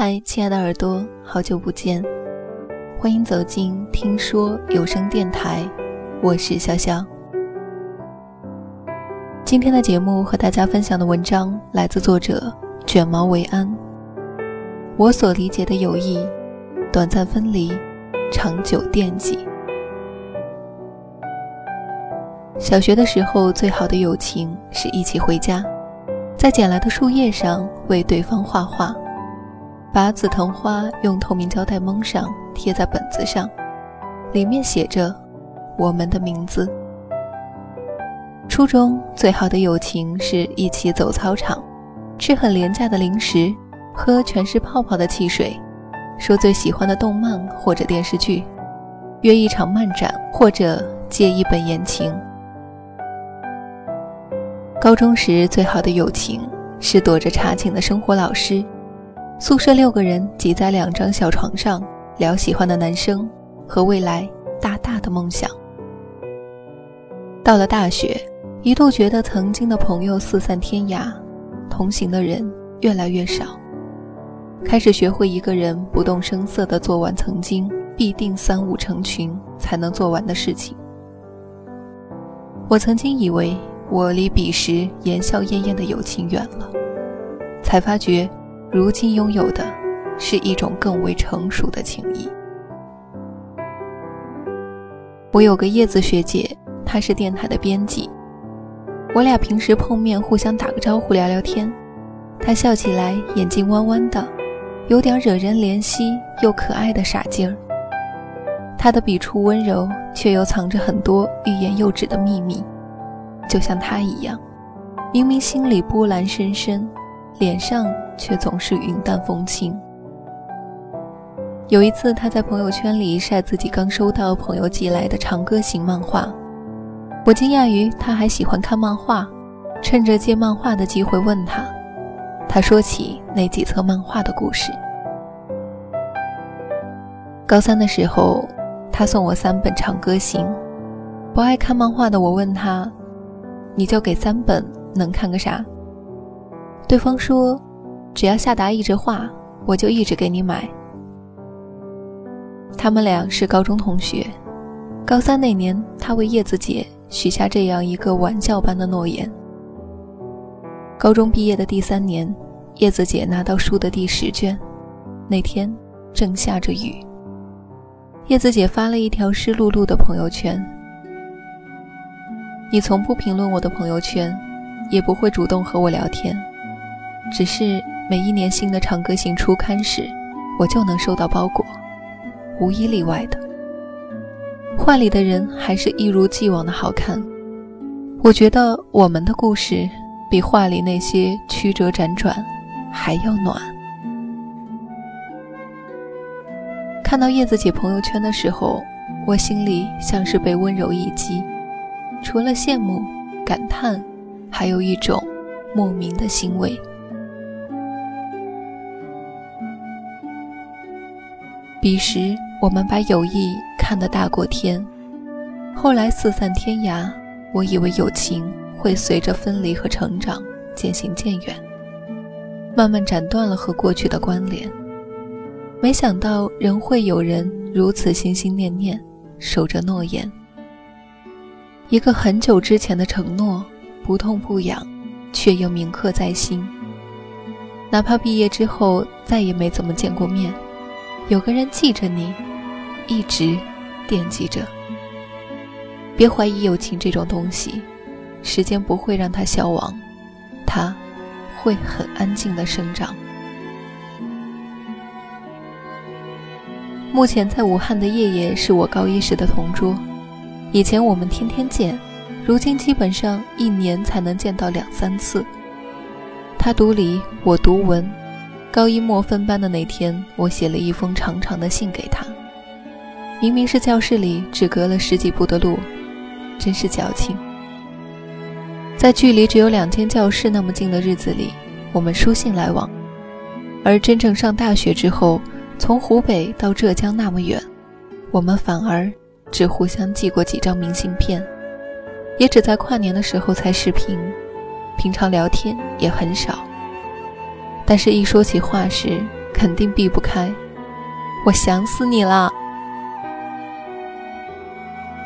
嗨，亲爱的耳朵，好久不见，欢迎走进听说有声电台，我是潇潇。今天的节目和大家分享的文章来自作者卷毛维安。我所理解的友谊，短暂分离，长久惦记。小学的时候，最好的友情是一起回家，在捡来的树叶上为对方画画。把紫藤花用透明胶带蒙上，贴在本子上，里面写着我们的名字。初中最好的友情是一起走操场，吃很廉价的零食，喝全是泡泡的汽水，说最喜欢的动漫或者电视剧，约一场漫展或者借一本言情。高中时最好的友情是躲着查寝的生活老师。宿舍六个人挤在两张小床上聊喜欢的男生和未来大大的梦想。到了大学，一度觉得曾经的朋友四散天涯，同行的人越来越少，开始学会一个人不动声色地做完曾经必定三五成群才能做完的事情。我曾经以为我离彼时言笑晏晏的友情远了，才发觉。如今拥有的，是一种更为成熟的情谊。我有个叶子学姐，她是电台的编辑。我俩平时碰面，互相打个招呼，聊聊天。她笑起来眼睛弯弯的，有点惹人怜惜又可爱的傻劲儿。她的笔触温柔，却又藏着很多欲言又止的秘密，就像她一样，明明心里波澜深深，脸上。却总是云淡风轻。有一次，他在朋友圈里晒自己刚收到朋友寄来的长歌行漫画，我惊讶于他还喜欢看漫画，趁着借漫画的机会问他。他说起那几册漫画的故事。高三的时候，他送我三本长歌行，不爱看漫画的我问他：“你就给三本，能看个啥？”对方说。只要夏达一直画，我就一直给你买。他们俩是高中同学，高三那年，他为叶子姐许下这样一个玩笑般的诺言。高中毕业的第三年，叶子姐拿到书的第十卷，那天正下着雨。叶子姐发了一条湿漉漉的朋友圈：“你从不评论我的朋友圈，也不会主动和我聊天，只是……”每一年新的长歌行初刊时，我就能收到包裹，无一例外的。画里的人还是一如既往的好看。我觉得我们的故事比画里那些曲折辗转还要暖。看到叶子姐朋友圈的时候，我心里像是被温柔一击，除了羡慕、感叹，还有一种莫名的欣慰。彼时，我们把友谊看得大过天，后来四散天涯。我以为友情会随着分离和成长渐行渐远，慢慢斩断了和过去的关联。没想到，仍会有人如此心心念念，守着诺言。一个很久之前的承诺，不痛不痒，却又铭刻在心。哪怕毕业之后再也没怎么见过面。有个人记着你，一直惦记着。别怀疑友情这种东西，时间不会让它消亡，它会很安静的生长。目前在武汉的叶叶是我高一时的同桌，以前我们天天见，如今基本上一年才能见到两三次。他读理，我读文。高一末分班的那天，我写了一封长长的信给他。明明是教室里只隔了十几步的路，真是矫情。在距离只有两间教室那么近的日子里，我们书信来往；而真正上大学之后，从湖北到浙江那么远，我们反而只互相寄过几张明信片，也只在跨年的时候才视频，平常聊天也很少。但是，一说起话时，肯定避不开。我想死你了。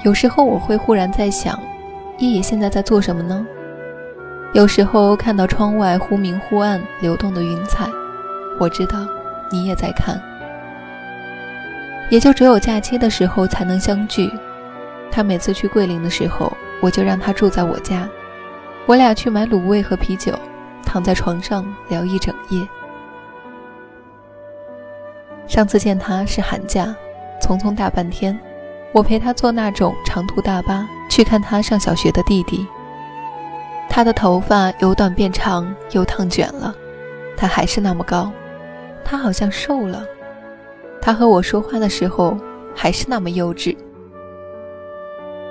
有时候我会忽然在想，爷爷现在在做什么呢？有时候看到窗外忽明忽暗流动的云彩，我知道你也在看。也就只有假期的时候才能相聚。他每次去桂林的时候，我就让他住在我家，我俩去买卤味和啤酒，躺在床上聊一整夜。上次见他是寒假，匆匆大半天，我陪他坐那种长途大巴去看他上小学的弟弟。他的头发由短变长，又烫卷了，他还是那么高，他好像瘦了。他和我说话的时候还是那么幼稚。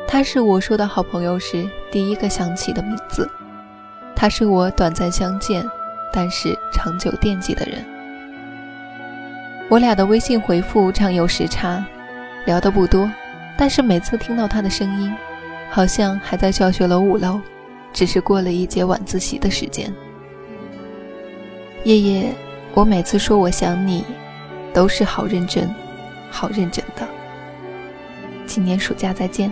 他是我说的好朋友时第一个想起的名字，他是我短暂相见，但是长久惦记的人。我俩的微信回复常有时差，聊得不多，但是每次听到他的声音，好像还在教学楼五楼，只是过了一节晚自习的时间。夜夜，我每次说我想你。都是好认真，好认真的。今年暑假再见。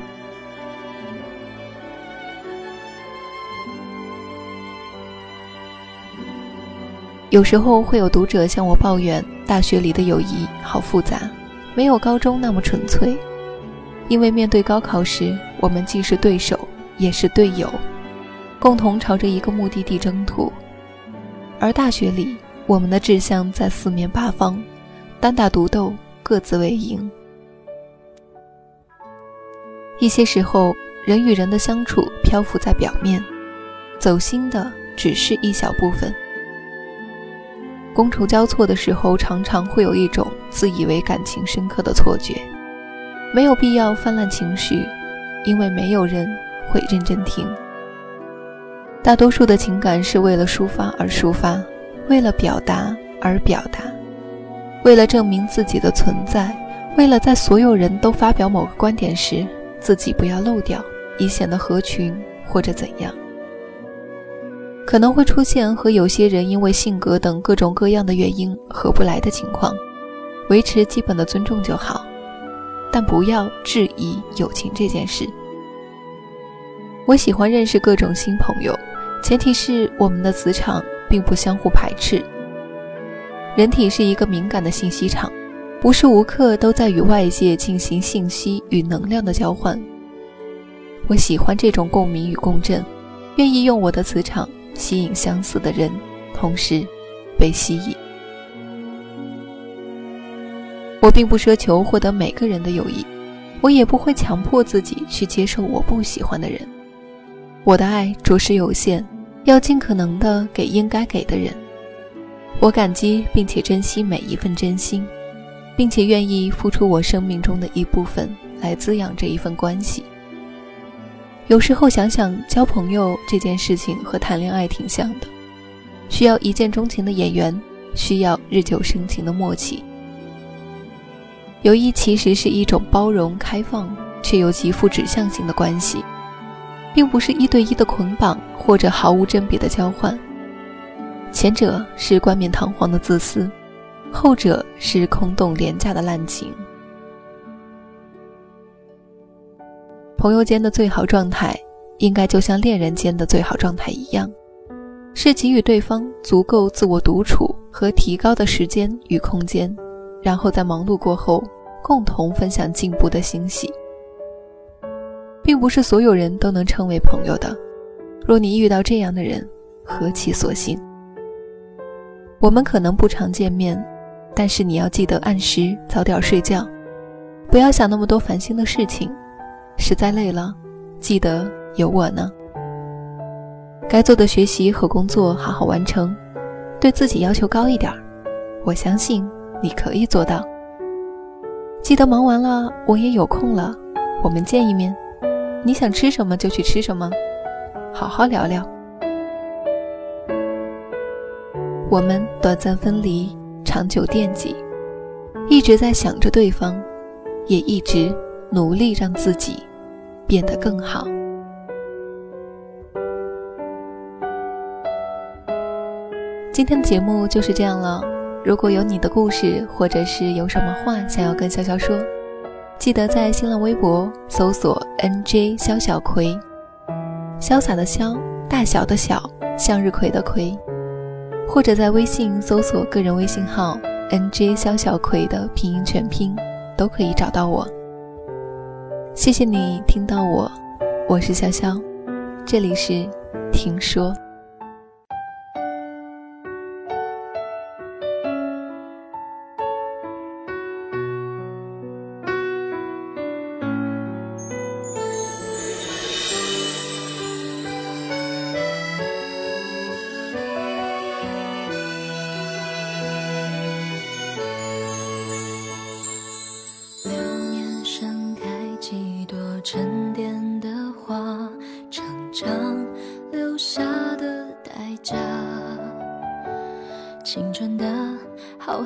有时候会有读者向我抱怨，大学里的友谊好复杂，没有高中那么纯粹。因为面对高考时，我们既是对手，也是队友，共同朝着一个目的地征途；而大学里，我们的志向在四面八方。单打独斗，各自为营。一些时候，人与人的相处漂浮在表面，走心的只是一小部分。觥筹交错的时候，常常会有一种自以为感情深刻的错觉。没有必要泛滥情绪，因为没有人会认真听。大多数的情感是为了抒发而抒发，为了表达而表达。为了证明自己的存在，为了在所有人都发表某个观点时，自己不要漏掉，以显得合群或者怎样，可能会出现和有些人因为性格等各种各样的原因合不来的情况。维持基本的尊重就好，但不要质疑友情这件事。我喜欢认识各种新朋友，前提是我们的磁场并不相互排斥。人体是一个敏感的信息场，无时无刻都在与外界进行信息与能量的交换。我喜欢这种共鸣与共振，愿意用我的磁场吸引相似的人，同时被吸引。我并不奢求获得每个人的友谊，我也不会强迫自己去接受我不喜欢的人。我的爱着实有限，要尽可能的给应该给的人。我感激并且珍惜每一份真心，并且愿意付出我生命中的一部分来滋养这一份关系。有时候想想，交朋友这件事情和谈恋爱挺像的，需要一见钟情的演员，需要日久生情的默契。友谊其实是一种包容、开放却又极富指向性的关系，并不是一对一的捆绑或者毫无甄别的交换。前者是冠冕堂皇的自私，后者是空洞廉价的滥情。朋友间的最好状态，应该就像恋人间的最好状态一样，是给予对方足够自我独处和提高的时间与空间，然后在忙碌过后，共同分享进步的欣喜。并不是所有人都能称为朋友的，若你遇到这样的人，何其所幸！我们可能不常见面，但是你要记得按时早点睡觉，不要想那么多烦心的事情。实在累了，记得有我呢。该做的学习和工作好好完成，对自己要求高一点我相信你可以做到。记得忙完了，我也有空了，我们见一面。你想吃什么就去吃什么，好好聊聊。我们短暂分离，长久惦记，一直在想着对方，也一直努力让自己变得更好。今天的节目就是这样了。如果有你的故事，或者是有什么话想要跟潇潇说，记得在新浪微博搜索 “nj 肖小葵”，潇洒的潇，大小的小，向日葵的葵，或者在微信搜索个人微信号 “nj 肖小葵”的拼音全拼，都可以找到我。谢谢你听到我，我是潇潇，这里是听说。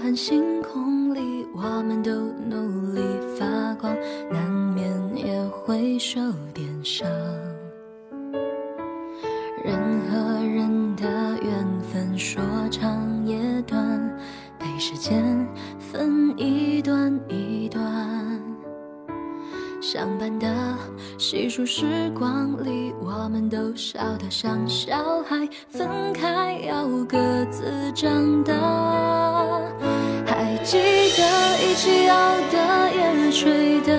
看星空里，我们都努力发光，难免也会受点伤。人和人的缘分说长也短，被时间分一段一段。相伴的细数时光里，我们都笑得像小孩。分开要各自长大。记得一起熬的夜，吹的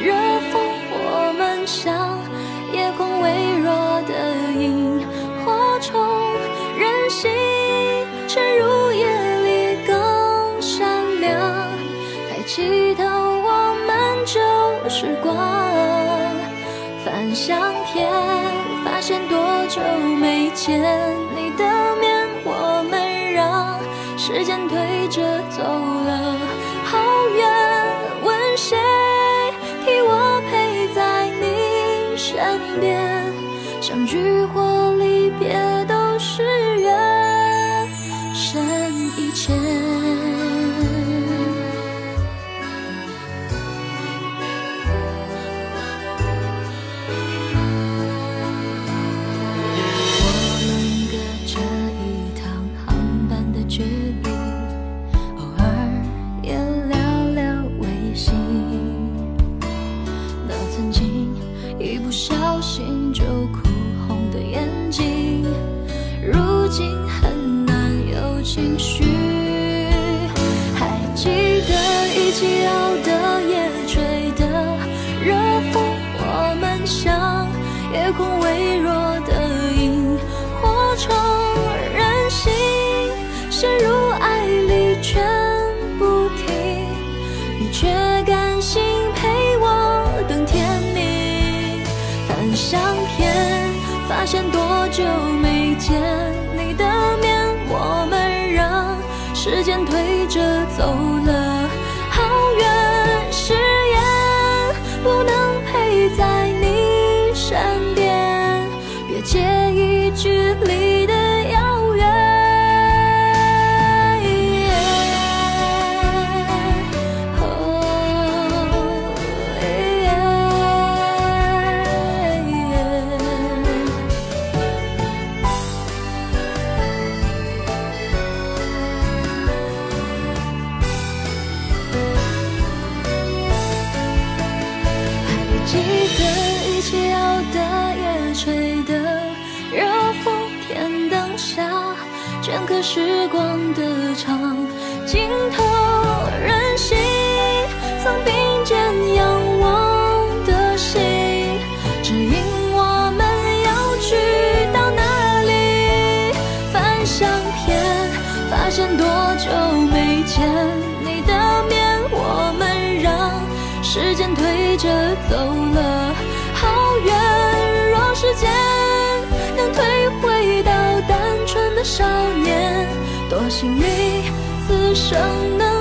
热风，我们像夜空微弱的萤火虫，任性沉入夜里更闪亮。抬起头。我们旧时光翻相片，发现多久没见时间推着走了好远。问谁替我陪在你身边？相聚或久没见你的面？我们让时间推着走了镌刻时光的长镜头，任性曾并肩仰望的心，指引我们要去到哪里。翻相片，发现多久没见你的面，我们让时间推着走多幸运，此生能